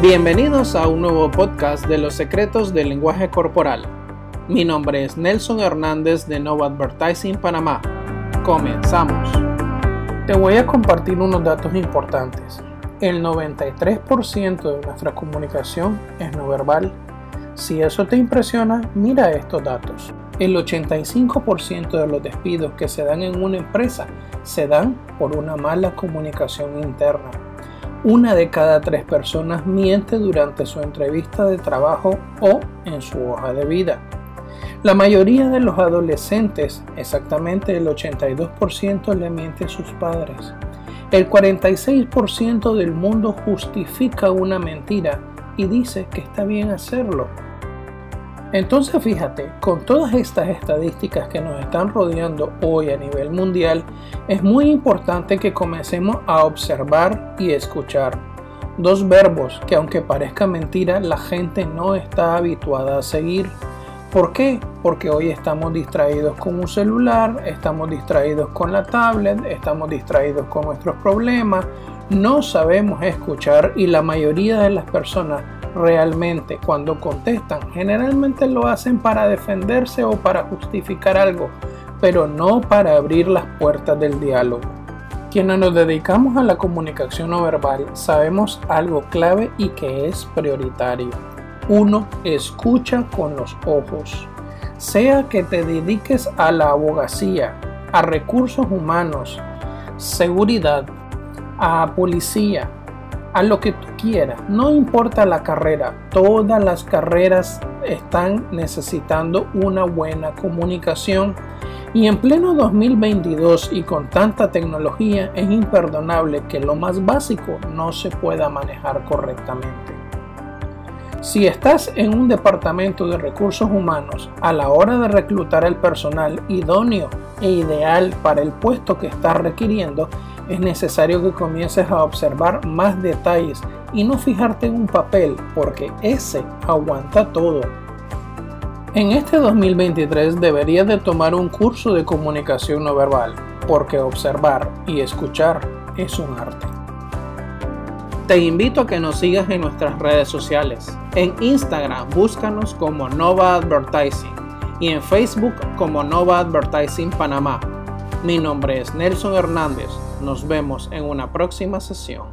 Bienvenidos a un nuevo podcast de los secretos del lenguaje corporal. Mi nombre es Nelson Hernández de Nova Advertising Panamá. Comenzamos. Te voy a compartir unos datos importantes. El 93% de nuestra comunicación es no verbal. Si eso te impresiona, mira estos datos. El 85% de los despidos que se dan en una empresa se dan por una mala comunicación interna. Una de cada tres personas miente durante su entrevista de trabajo o en su hoja de vida. La mayoría de los adolescentes, exactamente el 82%, le miente a sus padres. El 46% del mundo justifica una mentira y dice que está bien hacerlo. Entonces fíjate, con todas estas estadísticas que nos están rodeando hoy a nivel mundial, es muy importante que comencemos a observar y escuchar. Dos verbos que aunque parezca mentira, la gente no está habituada a seguir. ¿Por qué? Porque hoy estamos distraídos con un celular, estamos distraídos con la tablet, estamos distraídos con nuestros problemas, no sabemos escuchar y la mayoría de las personas realmente cuando contestan. Generalmente lo hacen para defenderse o para justificar algo, pero no para abrir las puertas del diálogo. Quienes nos dedicamos a la comunicación no verbal sabemos algo clave y que es prioritario. Uno, escucha con los ojos. Sea que te dediques a la abogacía, a recursos humanos, seguridad, a policía, a lo que tú quieras, no importa la carrera, todas las carreras están necesitando una buena comunicación y en pleno 2022 y con tanta tecnología es imperdonable que lo más básico no se pueda manejar correctamente. Si estás en un departamento de recursos humanos a la hora de reclutar el personal idóneo e ideal para el puesto que estás requiriendo, es necesario que comiences a observar más detalles y no fijarte en un papel porque ese aguanta todo. En este 2023 deberías de tomar un curso de comunicación no verbal porque observar y escuchar es un arte. Te invito a que nos sigas en nuestras redes sociales. En Instagram búscanos como Nova Advertising y en Facebook como Nova Advertising Panamá. Mi nombre es Nelson Hernández nos vemos en una próxima sesión.